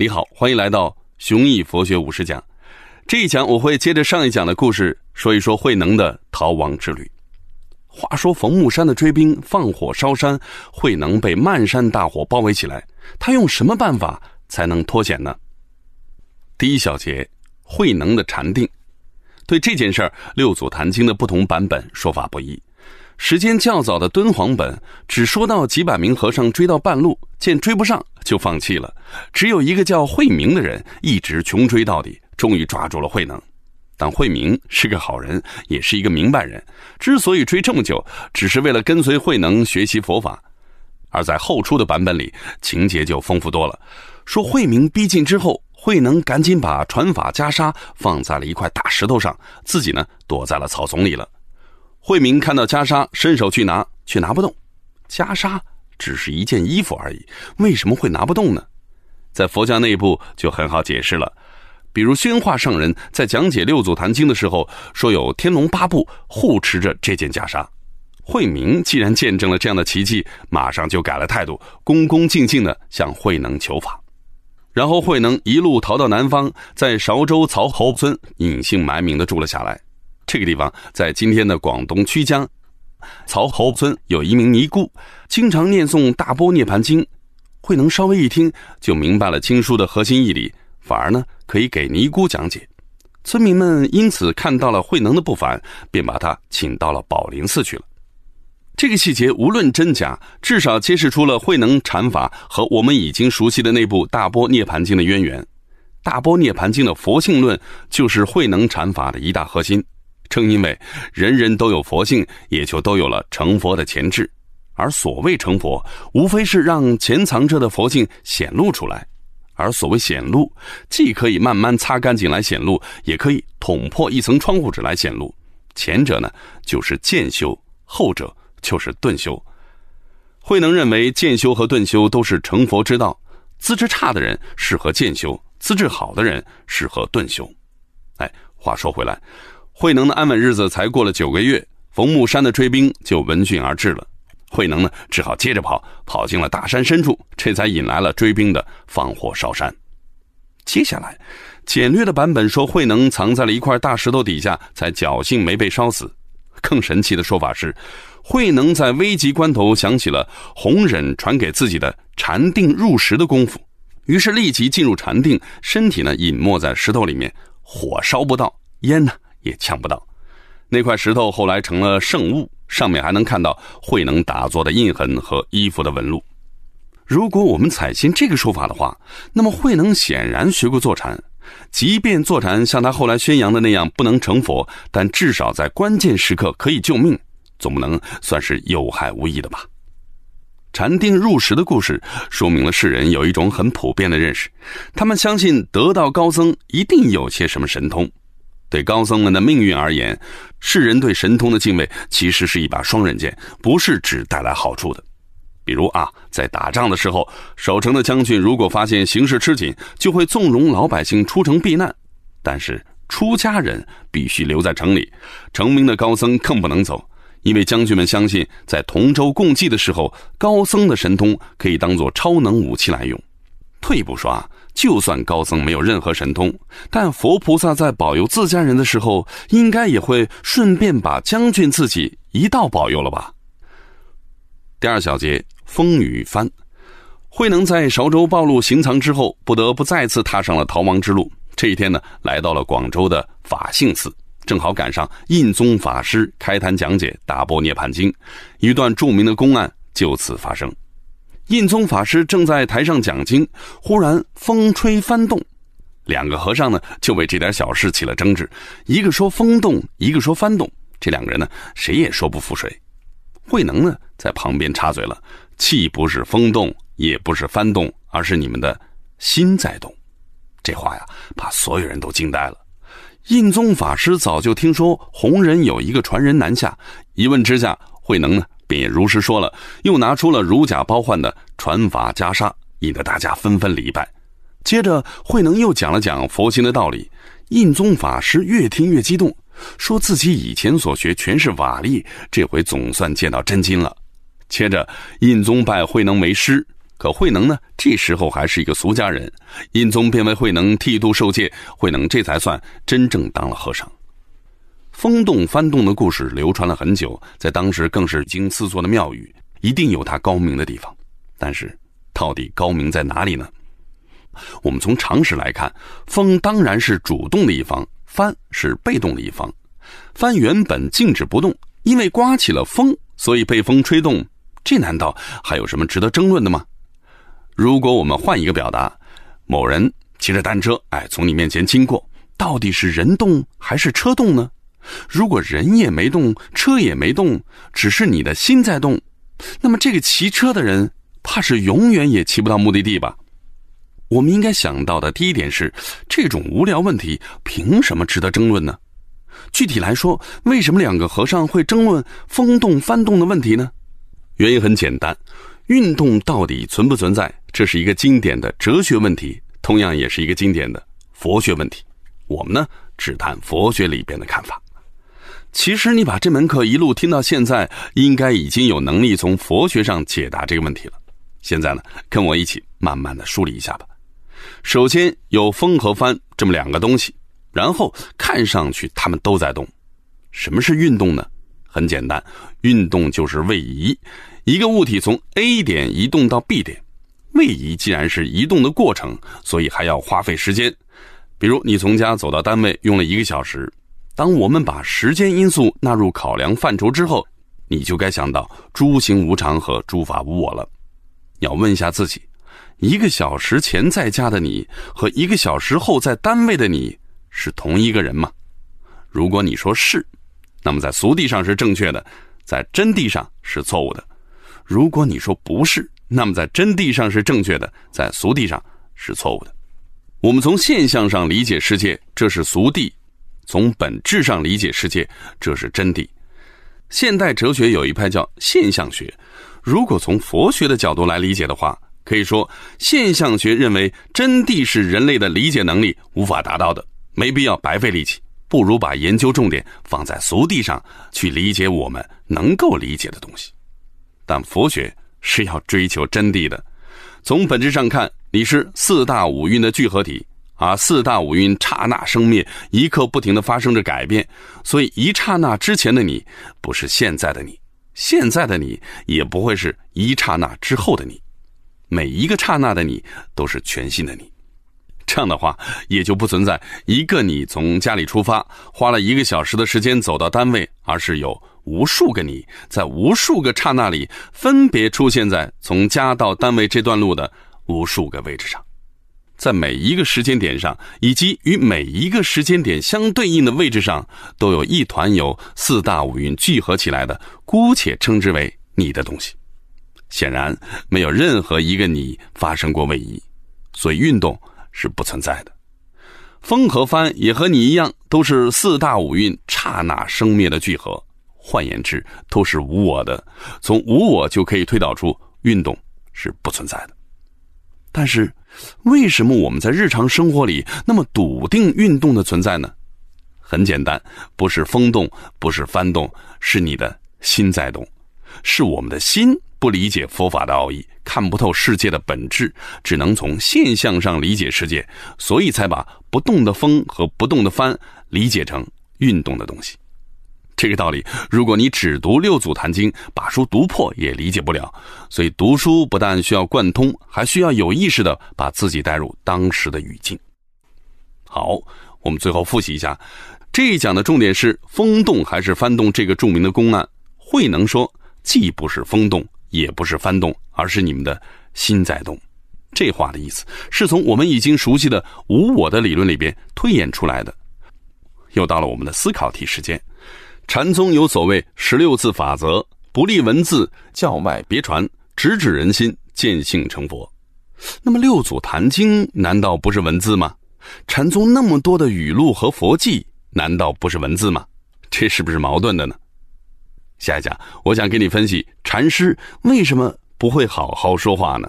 你好，欢迎来到雄毅佛学五十讲。这一讲我会接着上一讲的故事说一说慧能的逃亡之旅。话说冯木山的追兵放火烧山，慧能被漫山大火包围起来，他用什么办法才能脱险呢？第一小节，慧能的禅定。对这件事儿，六祖坛经的不同版本说法不一。时间较早的敦煌本只说到几百名和尚追到半路，见追不上就放弃了。只有一个叫慧明的人一直穷追到底，终于抓住了慧能。但慧明是个好人，也是一个明白人，之所以追这么久，只是为了跟随慧能学习佛法。而在后出的版本里，情节就丰富多了。说慧明逼近之后，慧能赶紧把传法袈裟放在了一块大石头上，自己呢躲在了草丛里了。慧明看到袈裟，伸手去拿，却拿不动。袈裟只是一件衣服而已，为什么会拿不动呢？在佛教内部就很好解释了。比如宣化上人在讲解六祖坛经的时候，说有天龙八部护持着这件袈裟。慧明既然见证了这样的奇迹，马上就改了态度，恭恭敬敬地向慧能求法。然后慧能一路逃到南方，在韶州曹侯村隐姓埋名地住了下来。这个地方在今天的广东曲江，曹侯村有一名尼姑，经常念诵《大波涅盘经》，慧能稍微一听就明白了经书的核心义理，反而呢可以给尼姑讲解。村民们因此看到了慧能的不凡，便把他请到了宝林寺去了。这个细节无论真假，至少揭示出了慧能禅法和我们已经熟悉的那部《大波涅盘经》的渊源。《大波涅盘经》的佛性论就是慧能禅法的一大核心。正因为人人都有佛性，也就都有了成佛的潜质。而所谓成佛，无非是让潜藏着的佛性显露出来。而所谓显露，既可以慢慢擦干净来显露，也可以捅破一层窗户纸来显露。前者呢，就是渐修；后者就是顿修。慧能认为，渐修和顿修都是成佛之道。资质差的人适合渐修，资质好的人适合顿修。哎，话说回来。慧能的安稳日子才过了九个月，冯木山的追兵就闻讯而至了。慧能呢，只好接着跑，跑进了大山深处，这才引来了追兵的放火烧山。接下来，简略的版本说，慧能藏在了一块大石头底下，才侥幸没被烧死。更神奇的说法是，慧能在危急关头想起了弘忍传给自己的禅定入石的功夫，于是立即进入禅定，身体呢隐没在石头里面，火烧不到，烟呢。也抢不到，那块石头后来成了圣物，上面还能看到慧能打坐的印痕和衣服的纹路。如果我们采信这个说法的话，那么慧能显然学过坐禅，即便坐禅像他后来宣扬的那样不能成佛，但至少在关键时刻可以救命，总不能算是有害无益的吧？禅定入石的故事说明了世人有一种很普遍的认识，他们相信得道高僧一定有些什么神通。对高僧们的命运而言，世人对神通的敬畏其实是一把双刃剑，不是只带来好处的。比如啊，在打仗的时候，守城的将军如果发现形势吃紧，就会纵容老百姓出城避难；但是出家人必须留在城里，成名的高僧更不能走，因为将军们相信，在同舟共济的时候，高僧的神通可以当做超能武器来用。退一步说啊。就算高僧没有任何神通，但佛菩萨在保佑自家人的时候，应该也会顺便把将军自己一道保佑了吧？第二小节风雨帆，慧能在韶州暴露行藏之后，不得不再次踏上了逃亡之路。这一天呢，来到了广州的法性寺，正好赶上印宗法师开坛讲解《大波涅盘经》，一段著名的公案就此发生。印宗法师正在台上讲经，忽然风吹帆动，两个和尚呢就为这点小事起了争执，一个说风动，一个说帆动，这两个人呢谁也说不服谁。慧能呢在旁边插嘴了：“气不是风动，也不是帆动，而是你们的心在动。”这话呀把所有人都惊呆了。印宗法师早就听说弘忍有一个传人南下，一问之下，慧能呢。便也如实说了，又拿出了如假包换的传法袈裟，引得大家纷纷礼拜。接着，慧能又讲了讲佛心的道理。印宗法师越听越激动，说自己以前所学全是瓦砾，这回总算见到真经了。接着，印宗拜慧能为师，可慧能呢，这时候还是一个俗家人。印宗便为慧能剃度受戒，慧能这才算真正当了和尚。风动翻动的故事流传了很久，在当时更是经四座的庙宇，一定有它高明的地方。但是，到底高明在哪里呢？我们从常识来看，风当然是主动的一方，帆是被动的一方。帆原本静止不动，因为刮起了风，所以被风吹动。这难道还有什么值得争论的吗？如果我们换一个表达，某人骑着单车，哎，从你面前经过，到底是人动还是车动呢？如果人也没动，车也没动，只是你的心在动，那么这个骑车的人怕是永远也骑不到目的地吧？我们应该想到的第一点是，这种无聊问题凭什么值得争论呢？具体来说，为什么两个和尚会争论风动翻动的问题呢？原因很简单，运动到底存不存在？这是一个经典的哲学问题，同样也是一个经典的佛学问题。我们呢，只谈佛学里边的看法。其实你把这门课一路听到现在，应该已经有能力从佛学上解答这个问题了。现在呢，跟我一起慢慢的梳理一下吧。首先有风和帆这么两个东西，然后看上去它们都在动。什么是运动呢？很简单，运动就是位移。一个物体从 A 点移动到 B 点，位移既然是移动的过程，所以还要花费时间。比如你从家走到单位用了一个小时。当我们把时间因素纳入考量范畴之后，你就该想到诸行无常和诸法无我了。要问一下自己：一个小时前在家的你和一个小时后在单位的你是同一个人吗？如果你说是，那么在俗地上是正确的，在真地上是错误的。如果你说不是，那么在真地上是正确的，在俗地上是错误的。我们从现象上理解世界，这是俗地。从本质上理解世界，这是真谛。现代哲学有一派叫现象学。如果从佛学的角度来理解的话，可以说现象学认为真谛是人类的理解能力无法达到的，没必要白费力气，不如把研究重点放在俗地上去理解我们能够理解的东西。但佛学是要追求真谛的。从本质上看，你是四大五蕴的聚合体。啊，四大五蕴刹那生灭，一刻不停的发生着改变，所以一刹那之前的你，不是现在的你；现在的你，也不会是一刹那之后的你。每一个刹那的你，都是全新的你。这样的话，也就不存在一个你从家里出发，花了一个小时的时间走到单位，而是有无数个你在无数个刹那里，分别出现在从家到单位这段路的无数个位置上。在每一个时间点上，以及与每一个时间点相对应的位置上，都有一团由四大五蕴聚合起来的，姑且称之为你的东西。显然，没有任何一个你发生过位移，所以运动是不存在的。风和帆也和你一样，都是四大五蕴刹那生灭的聚合。换言之，都是无我的。从无我就可以推导出运动是不存在的。但是，为什么我们在日常生活里那么笃定运动的存在呢？很简单，不是风动，不是幡动，是你的心在动，是我们的心不理解佛法的奥义，看不透世界的本质，只能从现象上理解世界，所以才把不动的风和不动的幡理解成运动的东西。这个道理，如果你只读《六祖坛经》，把书读破也理解不了。所以读书不但需要贯通，还需要有意识的把自己带入当时的语境。好，我们最后复习一下，这一讲的重点是风动还是幡动这个著名的公案。慧能说，既不是风动，也不是幡动，而是你们的心在动。这话的意思是从我们已经熟悉的无我的理论里边推演出来的。又到了我们的思考题时间。禅宗有所谓十六字法则，不立文字，教外别传，直指人心，见性成佛。那么六祖坛经难道不是文字吗？禅宗那么多的语录和佛记难道不是文字吗？这是不是矛盾的呢？下一讲我想给你分析禅师为什么不会好好说话呢？